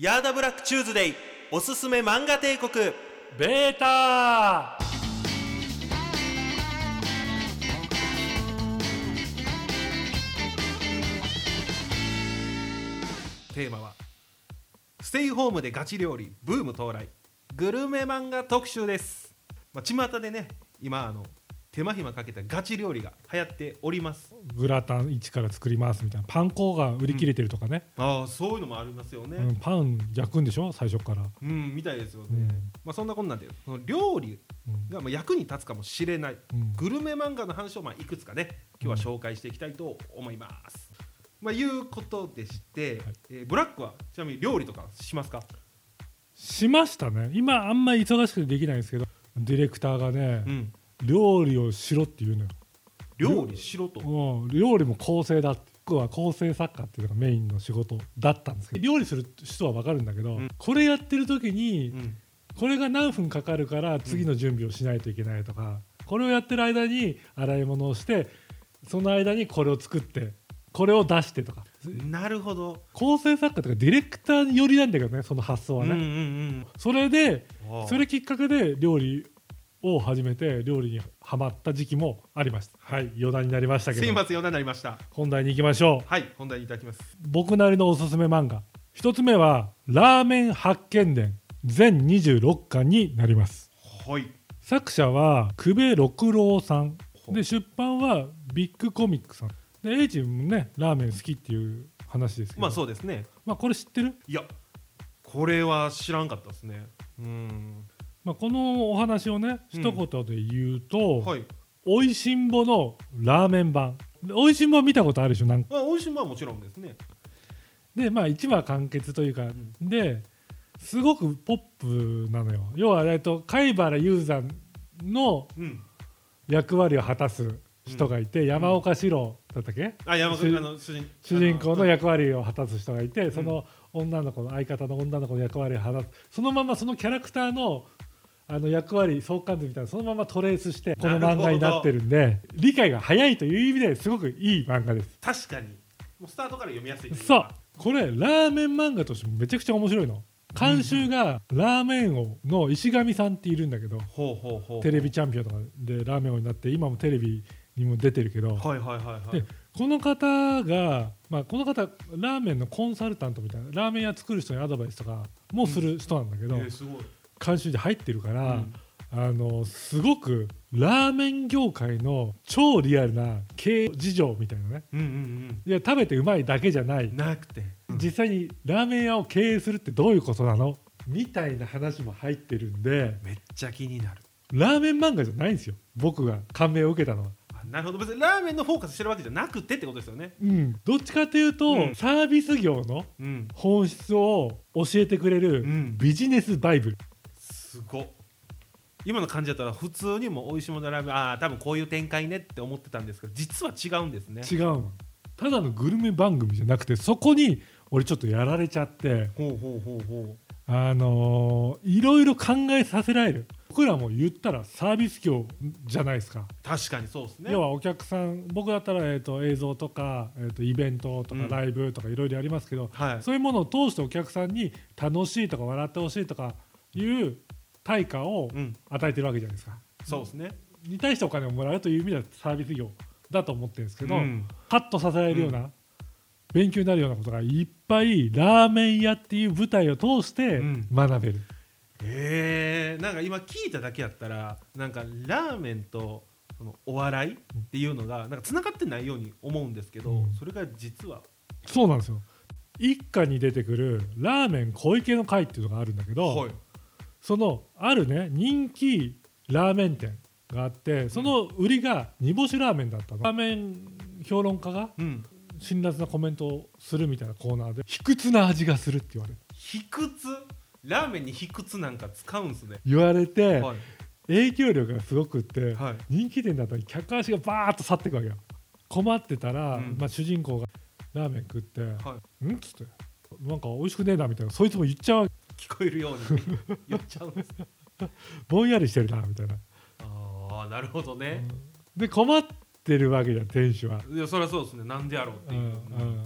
ヤーダブラックチューズデイおすすめ漫画帝国。ベータ。テーマはステイホームでガチ料理ブーム到来。グルメ漫画特集です。まあ巷でね今あの手間暇かけたガチ料理が流行っております。グラタン一から作りますみたいなパン粉が売り切れてるとかね、ああそういうのもありますよね。うんパン焼くんでしょ？最初から、うん、みたいですよね、うん。まあそんなこんなんでその料理うん。がまあ役に立つかもしれない。うん。グルメ漫画の話をまあいくつかね今日は紹介していきたいと思います。まあ、いうことでして、はい。えーブラックはちなみに料理とかしますか、しましたね。今あんまり忙しくてできないんですけどディレクターがね、うん、料理をしろって言うのよ、料理しろと？うん、料理も構成だって。僕は構成作家っていうのがメインの仕事だったんですけど。料理する人は分かるんだけど、うん。これやってる時にうん。これが何分かかるから次の準備をしないといけないとか、これをやってる間に洗い物をしてその間にこれを作ってこれを出してとか。なるほど。構成作家とかディレクター寄りなんだけどねその発想はね、うんうんそれでうん。それきっかけで料理を始めて料理にはまった時期もありましたはい余談になりましたけどすいません、ようになりました。本題に行きましょうはい、本題にいただきます。僕なりのおすすめ漫画一つ目は「ラーメン発見伝」全26巻になりますはい。作者は久米六郎さんで出版はビッグコミックさんでエイジもねラーメン好きっていう話ですけどまあそうですね。まあこれ知ってる、いや、これは知らんかったですね。うん。まあ、このお話をねうん。一言で言うとはい。「おいしんぼ」のラーメン版。でおいしんぼは見たことあるでしょ？なんか。まあ、美味しいもんはもちろんですね。でまあ1話完結というか、ん。ですごくポップなのよ。要は、えっと、貝原雄山のうん。役割を果たす人がいて、山岡四郎だったっけ？あ、山主口あの主人主人公のあ役割を果たす人がいて、その女の子の相方の女の子の役割を果たす。そのままそのキャラクターのあの役割相関図みたいなそのままトレースしてこの漫画になってるんで理解が早いという意味ですごくいい漫画です確かに。もうスタートから読みやすいそうこれラーメン漫画としてもめちゃくちゃ面白いの監修がラーメン王の石上さんっているんだけど。テレビチャンピオンとかでラーメン王になって今もテレビにも出てるけどはいはいはいはいで。この方が、まあ、この方ラーメンのコンサルタントみたいなラーメン屋作る人にアドバイスとかもする人なんだけど、えーすごい。監修で入ってるから、うんあのすごくラーメン業界の超リアルな経営事情みたいなねうんうんいや食べてうまいだけじゃないうん。なくて。実際にラーメン屋を経営するってどういうことなの？みたいな話も入ってるんでめっちゃ気になる。ラーメン漫画じゃないんですよ僕が感銘を受けたのは。あなるほど。別にラーメンのフォーカスしてるわけじゃなくてってことですよね。うん、どっちかというと、うんサービス業のうん。本質を教えてくれるうんビジネスバイブル、すご。っ。今の感じだったら普通にも美味しいものラーメンああ多分こういう展開ねって思ってたんですけど実は違うんですね。違うのただのグルメ番組じゃなくてそこに俺ちょっとやられちゃってほうほうほうほあのーいろいろ考えさせられる。僕らも言ったらサービス業じゃないですか、う確かにそうですね。要はお客さん僕だったら、えー、と映像とか、えー、とイベントとかうん。ライブとかいろいろやりますけど、はい。そういうものを通してお客さんに楽しいとか笑ってほしいとかいう対価をうん。与えてるわけじゃないですか。そうですね。に対してお金をもらうという意味ではサービス業だと思ってるんですけど、うん。カットさせられるような、勉強になるようなことがいっぱいラーメン屋っていう舞台を通してうん。学べる、へえなんか今聞いただけやったらなんかラーメンとそのお笑いっていうのがなんか繋がってないように思うんですけど、うん。それが実は。そうなんですよ。一家に出てくるラーメン小池の会っていうのがあるんだけど、はいそのあるね人気ラーメン店があってその売りが煮干しラーメンだったの。ラーメン評論家がうん。辛辣なコメントをするみたいなコーナーで卑屈な味がするって言われ卑屈？ラーメンに卑屈なんか使うんすね。言われて、はい。影響力がすごくって、はい。人気店だったら客足がバーッと去っていくわけよ。困ってたら、うん。まあ、主人公がラーメン食ってはい「ん?」っつって「なんか美味しくねえな」みたいなそいつも言っちゃう聞こえるように 言っちゃうんですぼんやりしてるなみたいな、ああなるほどね、で困ってるわけじゃん店主は、いやそりゃそうですね。なんでやろうっていう、うんうん。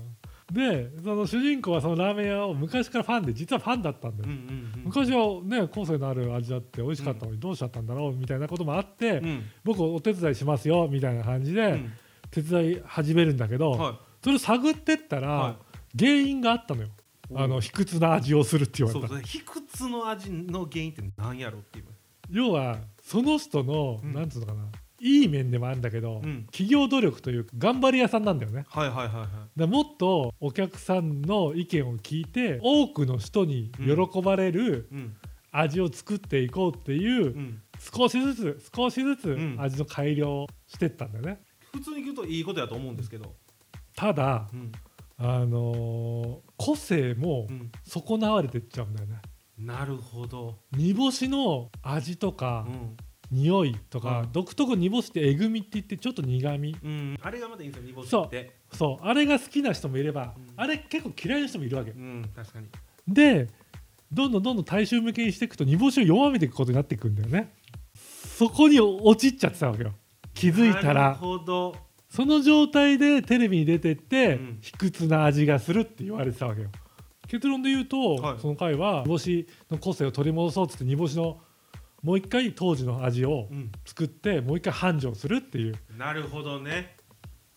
でその主人公はそのラーメン屋を昔からファンで実はファンだったんだよ、うんうんうん。昔はね個性のある味だって美味しかったのにどうしちゃったんだろうみたいなこともあって、うん。僕お手伝いしますよみたいな感じでうん。手伝い始めるんだけど、はそれを探ってったら、は原因があったのよあの卑屈な味をするってい言われた。卑屈の味の原因って何やろっていう。要はその人の、うん。なんつうのかな。いい面でもあるんだけど、うん。企業努力というか頑張り屋さんなんだよね。はいはいはいはい。でもっとお客さんの意見を聞いて多くの人に喜ばれるうん。味を作っていこうっていう、うん。少しずつ少しずつん。味の改良をしてったんだよね。普通に言うといいことやと思うんですけど。ただうんあのー個性もうん。損なわれてっちゃうんだよね。なるほど。煮干しの味とかうん。匂いとか、うん。独特煮干しってえぐみって言ってちょっと苦みうん。あれがまたいいんですよ煮干しって。そう。あれが好きな人もいれば、うん。あれ結構嫌いな人もいるわけ。うん。確かに。でどんどんどんどん大衆向けにしていくと煮干しを弱めていくことになっていくんだよね。そこに陥っちゃってたわけよ。気づいたなるらほどその状態でテレビに出てって、うん。卑屈な味がするって言われてたわけよ。結論で言うと、はい。その回は煮干しの個性を取り戻そうっつって煮干しのもう一回当時の味をうん。作ってもう一回繁盛するっていう。なるほどね。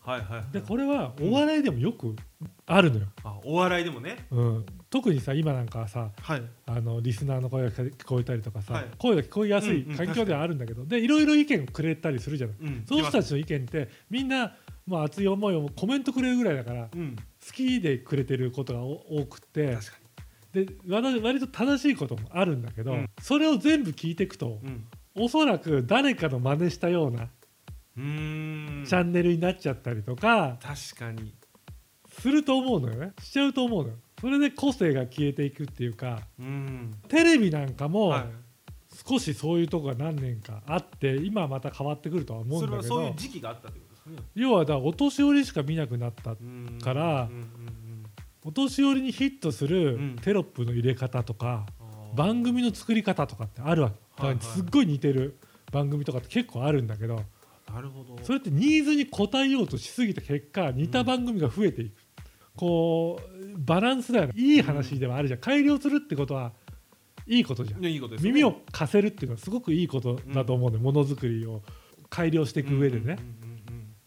はいはいはい。でこれはお笑いでもよくあるのよ、あお笑いでもね。うん、特にさ今なんかはさはい。あのリスナーの声が聞こえたりとかさ、はい。声が聞こえやすいうんうん環境ではあるんだけど、でいろいろ意見をくれたりするじゃない、うん。その人たちの意見ってみんな、まあ、熱い思いをコメントくれるぐらいだからうん。好きでくれてることがお多くてで割割と正しいこともあるんだけど、うん。それを全部聞いていくと、にうん。おそらく誰かの真似したようなチャンネルになっちゃったりとか確かに。すると思うのよね。しちゃうと思うのよそれで個性が消えていくっていうかうん。テレビなんかも、はい。少しそういうとこが何年かあって今はまた変わってくるとは思うそれはそういうんだけど時期があったってことですね。要はだお年寄りしか見なくなったうんからうんうんうん。お年寄りにヒットするうん。テロップの入れ方とか、あー。番組の作り方とかってあるわけ。だはいはい。からすっごい似てる番組とかって結構あるんだけどなるほど。それってニーズに応えようとしすぎた結果似た番組が増えていく、こうバランスだよね。いい話ではあるじゃん。改良するってことはいいことじゃん。いやいいことですね。耳を貸せるっていうのはすごくいいことだと思うん。で、ものづくりを改良していく上でね、うんうんうんうん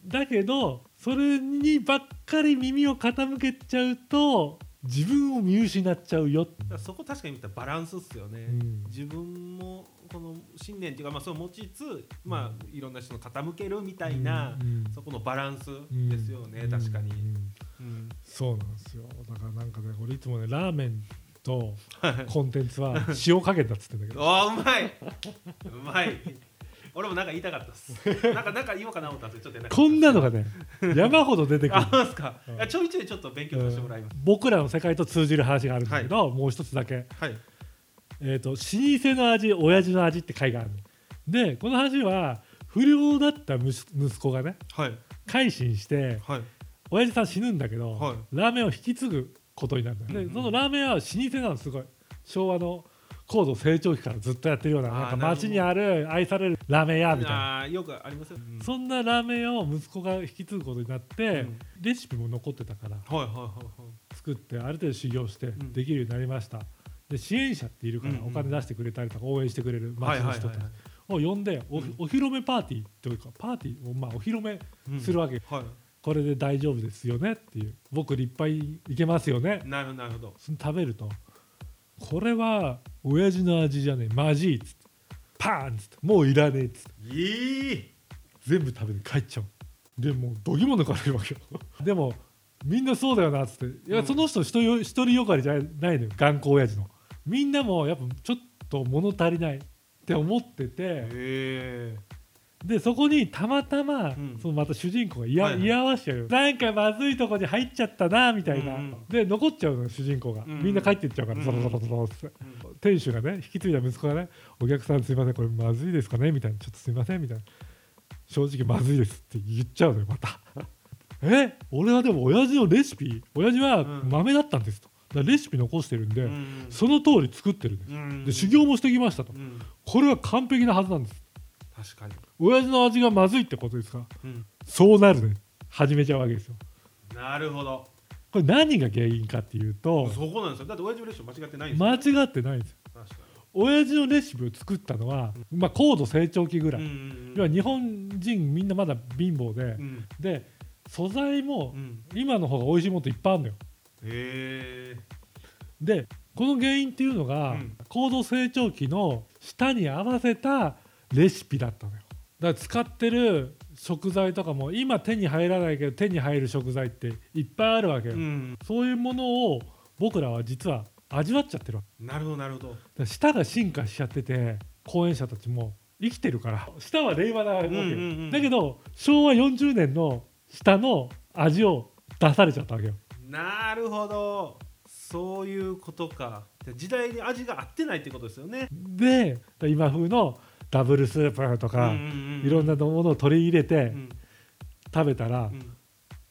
だけどそれにばっかり耳を傾けちゃうと自分を見失っちゃうよ。そこ確かに見たらバランスっすよね、うん自分もこの信念っていうか、まあ、それを持ちつつ、まあ、いろんな人の傾けるみたいな、うんそこのバランスですよね、うん確かに、うんうんそうなんですよ。だからなんかね俺いつもねラーメンとはい。コンテンツは塩加減だっつってんだけど。あーうまい。うまい。俺もなんか言いたかったっす。なんかなんか言おうかな思ったんですけどちょっとこんなのがね山ほど出てくる。あすか、うん。ちょいちょいちょっと勉強させてもらいます、僕らの世界と通じる話があるんだけど、もう一つだけ。はいえー、と老舗の味親父の味って回があるの。でこの話は不良だった息息子がねはい。改心してはい親父さん死ぬんだけど、はい。ラーメンを引き継ぐことになるんだよ、うんうん。でそのラーメンは老舗なのすごい。昭和の高度成長期からずっとやってるようなあーなんかなるほど。街にある愛されるラーメン屋みたいな。あーよくありますよ、うん。そんなラーメン屋を息子が引き継ぐことになって、うん。レシピも残ってたからはいはいはいはい。作ってある程度修行してん。できるようになりました、で支援者っているからうんうんお金出してくれたりとか応援してくれるはい街の人たちを呼んでお,、うん。お披露目パーティーというかパーティーをまあお披露目うん。するわけ、はいこれで大丈夫ですよねっていう。僕立派にいけますよね。なるほどなるほど。食べると。これは親父の味じゃねえ。マジいっつって。パーンっつって。もういらねえっつって。いい。全部食べて帰っちゃう。でもうどぎも抜かれるわけよ。でもみんなそうだよなっつって。いや、うん。その人一人一人よかりじゃないのよ。頑固親父の。みんなもやっぱちょっと物足りないって思ってて。へでそこにたまたま、ん。そのまた主人公がいや、はいはい。居合わせちゃう。よなんかまずいとこに入っちゃったなみたいな、うんうん。で残っちゃうのよ主人公が、うんうん。みんな帰っていっちゃうからうんゾロゾロゾロって、うん。店主がね引き継いだ息子がねお客さんすいませんこれまずいですかね？みたいなちょっとすいませんみたいな正直まずいですって言っちゃうのよまた。え？俺はでも親父のレシピ親父はうん。豆だったんですと。レシピ残してるんで、うんその通り作ってるんです、うん。で修行もしてきましたと。うん。これは完璧なはずなんです確かに、親父の味がまずいってことですか？うん、そうなるね。始めちゃうわけですよ。なるほど。これ何が原因かっていうとそこなんですよ。だって親父のレシピ間違ってないんです間よ、違ってないんですよ。確か親父のレシピを作ったのは、まあ、高度成長期ぐらい、にうんうん。要は日本人みんなまだ貧乏で、うん。で素材もうん。今の方が美味しいものっていっぱいあるのよ。へえでこの原因っていうのが、うん。高度成長期の舌に合わせたレシピだったのよ。だから使ってる食材とかも今手に入らないけど手に入る食材っていっぱいあるわけよ、うん。そういうものを僕らは実は味わっちゃってるなるほどなるほど。舌が進化しちゃってて講演者たちも生きてるから。舌は令和なわけうんうんだけど昭和40年の舌の味を出されちゃったわけよ。なるほど。そういうことか。時代に味が合ってないってことですよね。で今風のダブルスープとか、いろんな、なものを取り入れてうん。食べたら、うん。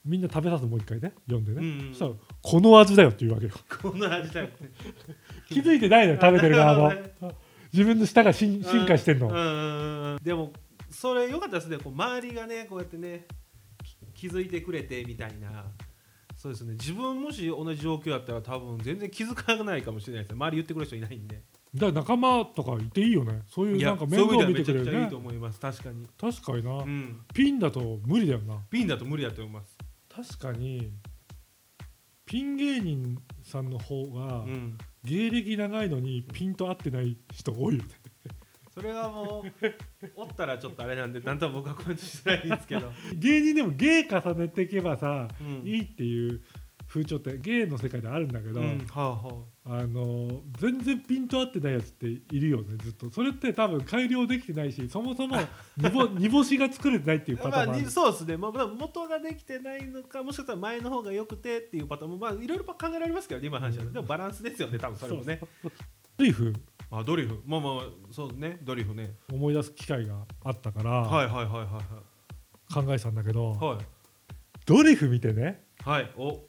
みんな食べさすもう一回ね読んでね、そしたらこの味だよって言うわけよ。こんな味だよね。気づいてないのよ食べてる側も。なるほどね自分の舌が進進化してんの、でもそれ良かったですね。こう周りがねこうやってねき気づいてくれてみたいな。そうですね。自分もし同じ状況だったら多分全然気づかないかもしれないですね。周り言ってくれる人いないんでだから仲間とかいていいよね。そういうなんか面倒を見てくれるね。いいいと思います。確かに。確かにな、うん。ピンだと無理だよな。ピンだと無理だと思います。確かにピン芸人さんの方がうん。芸歴長いのにピンと合ってない人多いよね。それはもうおったらちょっとあれなんでなんとも僕はコメントしづらいんですけど、芸人でも芸重ねていけばさ、うん。いいっていう風潮って芸の世界であるんだけど、うんはあはあ。の全然ピンと合ってないやつっているよねずっと。それって多分改良できてないしそもそも 煮ぼ煮干しが作れてないっていうあまあパターンもある、にそうですね、まあ、まあ元ができてないのかもしかしたら前の方が良くてっていうパターンもまあいろいろ考えられますけどね今の話は、うん。でもバランスですよね多分それもね。リーフ。あドリフ。まあまあそうね。ドリフね。思い出す機会があったからはいはいはいはい考えてたんだけど、はいはい。ドリフ見てね。はい。お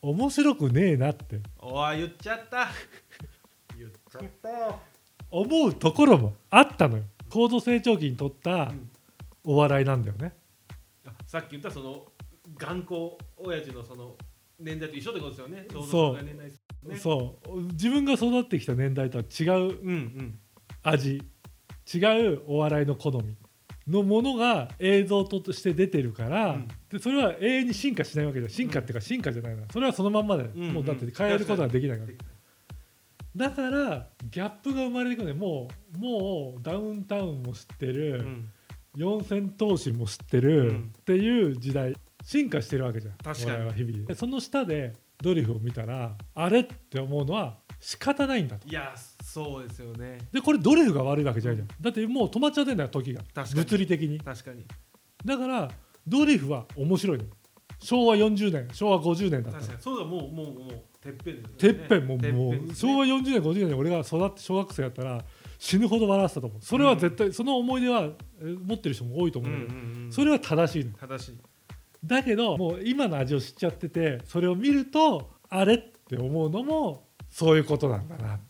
面白くねえなって。おあ言っちゃった。言っちゃったよ、思うところもあったのよ。高度成長期に撮ったうんお笑いなんだよね。あさっき言ったその頑固親父のその年代と一緒ってことですよね。そう。ね。そう。自分が育ってきた年代とは違ううんうん。味。違うお笑いの好みのものが映像として出てるから、うん。でそれは永遠に進化しないわけで進化っていうか進化じゃないなそれはそのまんまで、んもうだって変えることはできないから。だからギャップが生まれてくるね。もうもうダウンタウンも知ってる、うん。四千頭身も知ってる、うん。っていう時代。進化してるわけじゃん。確かに。は日々。でその下でドリフを見たらあれって思うのは仕方ないんだと。いやそうですよね。でこれドリフが悪いわけじゃないじゃん。だってもう止まっちゃってんだよ時が。物理的に。確かに。だからドリフは面白いの昭和40年昭和50年だった。ら確かに。そうだもうもうもうてっぺんですてっぺんもうてっもう昭和40年50年に俺が育って小学生やったら死ぬほど笑ってたと思うそれは絶対、その思い出はえー持ってる人も多いと思ううんうんうんそれは正しいの。正しい。だけどもう今の味を知っちゃっててそれを見るとあれって思うのもそういうことなんだな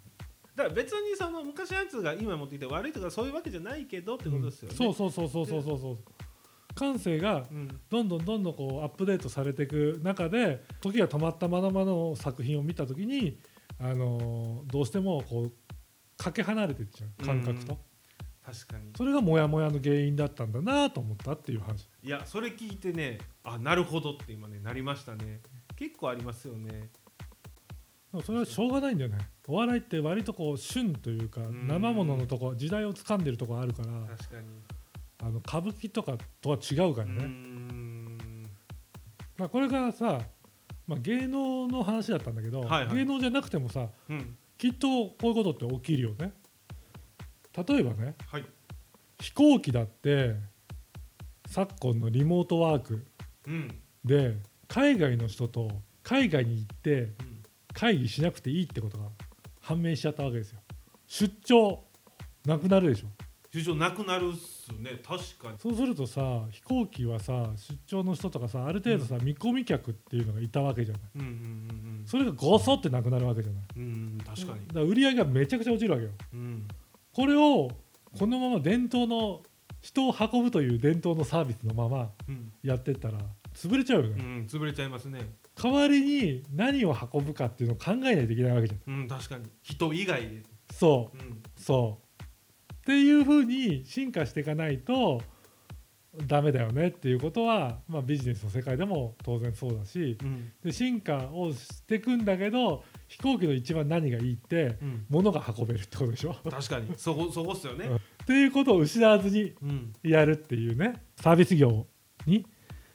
だから別にその昔のやつが今持ってきて悪いとかそういうわけじゃないけどってことですよね、そうそうそうそうそうそうそう感性がうんどんどんどんどんこうアップデートされていく中で時が止まったままの作品を見た時に、あのーどうしてもこうかけ離れていっちゃう感覚と、うん。確かに。それがモヤモヤの原因だったんだなと思ったっていう話。いやそれ聞いてねあなるほどって今ねなりましたね。結構ありますよねそれはしょうがないんだよね。お笑いって割とこう旬というかん。生もののとこ時代を掴んでるとこあるからあの歌舞伎とかとは違うからね、ん。まあ、これがさ、まあ、芸能の話だったんだけど、はいはい。芸能じゃなくてもさうん。きっとこういうことって起きるよね。例えばねはい。飛行機だって昨今のリモートワークうん。で海外の人と海外に行ってうん会議しなくていいってことが判明しちゃったわけですよ。出張なくなるでしょ。出張なくなるっすね。確かに。そうするとさ飛行機はさ出張の人とかさある程度さ、見込み客っていうのがいたわけじゃない。うんうんうん。それがごそってなくなるわけじゃない。うんうん確かに。だから売り上げがめちゃくちゃ落ちるわけよ。うん。これをこのまま伝統の人を運ぶという伝統のサービスのままうん。やってったら潰れちゃうよね、うん潰れちゃいますね代わりに何を運ぶかっていうのを考えないといけないわけじゃん。うん確かに。人以外で、そう。うん、そう。っていうふうに進化していかないとダメだよねっていうことは、まあ、ビジネスの世界でも当然そうだしうん。で進化をしていくんだけど飛行機の一番何がいいってうん、物が運べるってことでしょ。確かに。そこそこっすよね、っていうことを失わずにうん。やるっていうね。サービス業に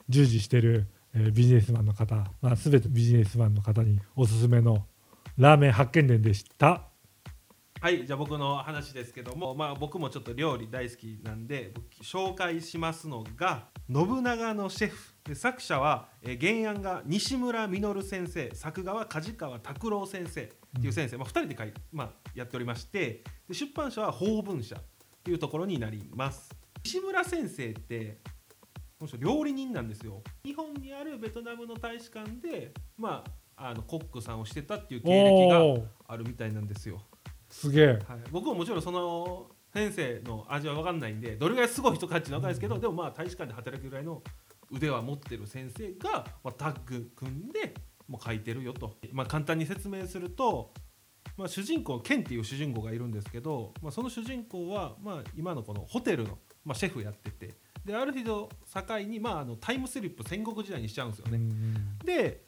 従事してる、えビジネスマンの方、まあ、全てビジネスマンの方におすすめのラーメン発見伝でした。はいじゃあ僕の話ですけども、まあ、僕もちょっと料理大好きなんで紹介しますのが信長のシェフで作者は、え原案が西村実先生作画は梶川拓郎先生っていう先生、まあ、2人で書い、まあ、やっておりましてで出版社は法文社というところになります西村先生っての人料理人なんですよ。日本にあるベトナムの大使館で、まあ、あのコックさんをしてたっていう経歴があるみたいなんですよ。すげえ。はい、僕ももちろんその先生の味は分かんないんでどれぐらいすごい人かっていうのは分かんないですけどでもまあ大使館で働くぐらいの腕は持ってる先生が、まあ、タッグ組んでもう書いてるよと、まあ、簡単に説明すると、まあ、主人公ケンっていう主人公がいるんですけど、まあ、その主人公は、まあ、今のこのホテルの、まあ、シェフやっててである日を境に、まあ、あのタイムスリップ戦国時代にしちゃうんですよね。で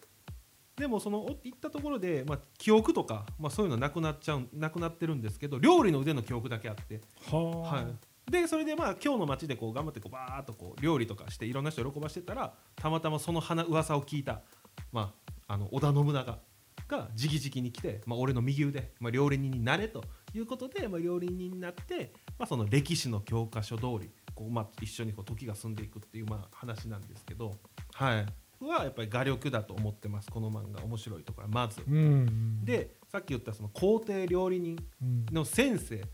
でもそのお行ったところで、まあ、記憶とか、まあ、そういうのなくなっちゃうなくなってるんですけど料理の腕の記憶だけあって、はあ、はい、でそれでまあ今日の街でこう頑張ってこうバーッとこう料理とかしていろんな人を喜ばしてたらたまたまその花噂を聞いた、まあ、あの織田信長が直々に来て、まあ、俺の右腕、まあ、料理人になれということで、まあ、料理人になって、まあ、その歴史の教科書通りこう、まあ、一緒にこう時が進んでいくっていうまあ話なんですけど、はい、はやっぱり画力だと思ってますこの漫画面白いところはまず。うん、でさっき言ったその皇帝料理人うん、の先生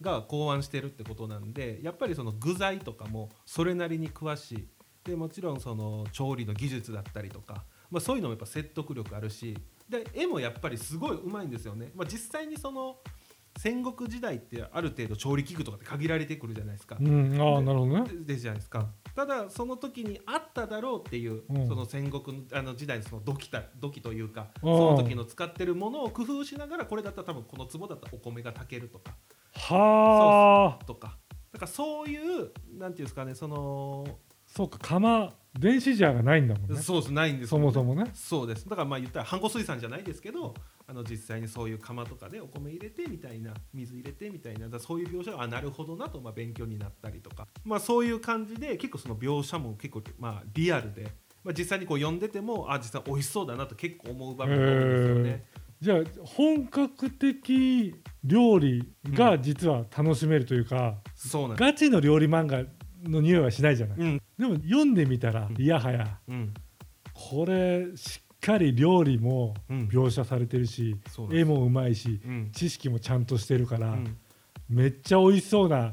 が考案してるってことなんでやっぱりその具材とかもそれなりに詳しい。でもちろんその調理の技術だったりとか、まあ、そういうのもやっぱ説得力あるし。で絵もやっぱりすごいうまいんですよね、まあ、実際にその戦国時代ってある程度調理器具とかって限られてくるじゃないですか。うん、ああなるほどね。ででじゃないですか。ただその時にあっただろうっていう、うん。その戦国のあの時代のその土器た土器というかうん。その時の使ってるものを工夫しながらこれだったら多分この壺だったらお米が炊けるとか。はあ、とか。だからそういうなんていうんですかねそのそうか釜電子ジャーがないんだもんね。そうですないんですね。もそもね。そうです。だからまあ言ったらハンコ水産じゃないですけどあの実際にそういう釜とかでお米入れてみたいな水入れてみたいなそういう描写があなるほどなとまあ勉強になったりとか。まあそういう感じで結構その描写も結構まあリアルで、まあ、実際にこう読んでてもあ実際美味しそうだなと結構思う場面が多いんですよね。じゃあ本格的料理が実は楽しめるというか、そうなん。ガチの料理漫画の匂いはしないじゃない。うん。でも読んでみたらうん。いやはやうん。これしっかり料理もうん。描写されてるし、そうなん絵もうまいしうん。知識もちゃんとしてるから、うんめっちゃ美味しそうな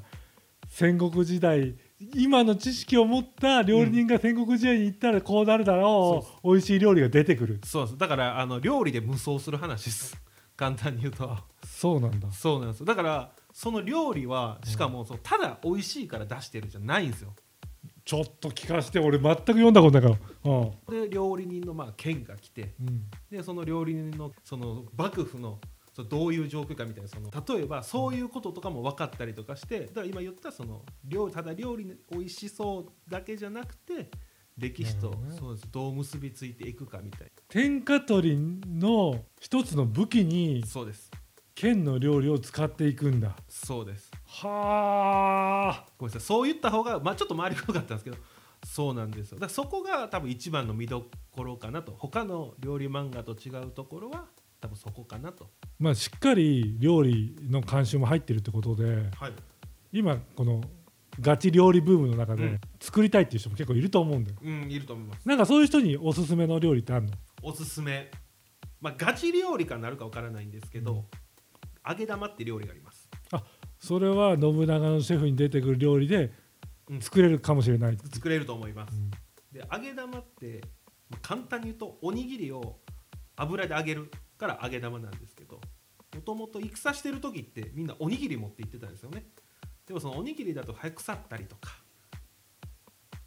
戦国時代今の知識を持った料理人が戦国時代に行ったらこうなるだろう、美味しい料理が出てくる。そうです。だからあの料理で無双する話です。簡単に言うと。そうなんだ。そうなんです。だからその料理はしかもそうただ美味しいから出してるじゃないんですよちょっと聞かせて俺全く読んだことないから。うん。で料理人のまあ剣が来てうん。でその料理人のその幕府のそうどういう状況かみたいなその例えばそういうこととかも分かったりとかしてだから今言ったその料ただ料理に美味しそうだけじゃなくて歴史とそうです。どう結びついていくかみたい天下取りの一つの武器になそうです剣の料理を使っていくんだ。そうです。はあ。ごめんなさい。そう言った方が、まあ、ちょっと回りくどかったんですけどそうなんですよ。だからそこが多分一番の見どころかなと。他の料理漫画と違うところは多分そこかなと。まあしっかり料理の監修も入ってるってことではい。今このガチ料理ブームの中でうん。作りたいっていう人も結構いると思うんだよ。うんいると思います。なんかそういう人におすすめの料理ってあるの？おすすめ。まあガチ料理かなるかわからないんですけど、うん揚げ玉って料理があります。それは信長のシェフに出てくる料理でうん。作れるかもしれない、作れると思います、うん。で揚げ玉ってまあ簡単に言うとおにぎりを油で揚げるから揚げ玉なんですけどもともと戦してる時ってみんなおにぎり持って行ってたんですよね。でもそのおにぎりだと早く腐ったりとか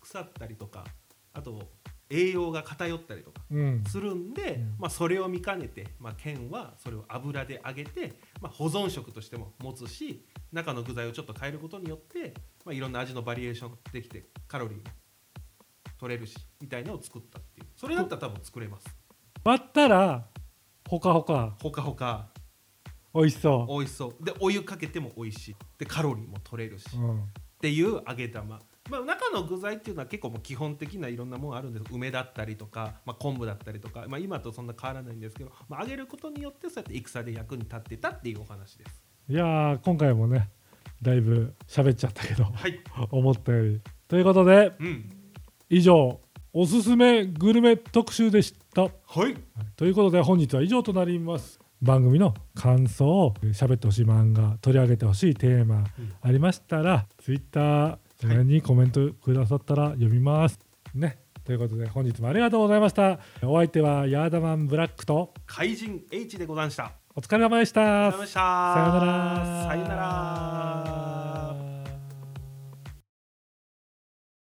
腐ったりとかあと栄養が偏ったりとかうん。するんで、うん。まあ、それを見かねて、まあ、県はそれを油で揚げて、まあ、保存食としても持つし中の具材をちょっと変えることによって、まあ、いろんな味のバリエーションできてカロリーも取れるしみたいなのを作ったっていう。それだったら多分作れます。割ったらほかほか。ほかほか。美味しそ美味しそう。でお湯かけても美味しい。でカロリーも取れるし、う、うん、っていう揚げ玉、まあ、中の具材っていうのは結構もう基本的ないろんなものあるんです。梅だったりとか、まあ、昆布だったりとか、まあ、今とそんな変わらないんですけど、まあ、揚げることによってそうやって戦で役に立ってたっていうお話です。いやー今回もねだいぶ喋っちゃったけどはい。思ったより。ということでうん。以上おすすめグルメ特集でした。はい。ということで本日は以上となります。番組の感想を喋ってほしい漫画取り上げてほしいテーマありましたら、ツイッターそれにコメントくださったら読みます、ね。ということで本日もありがとうございました。お相手はヤーダマンブラックと怪人 H でございました。お疲れ様でした。さようなら。さようなら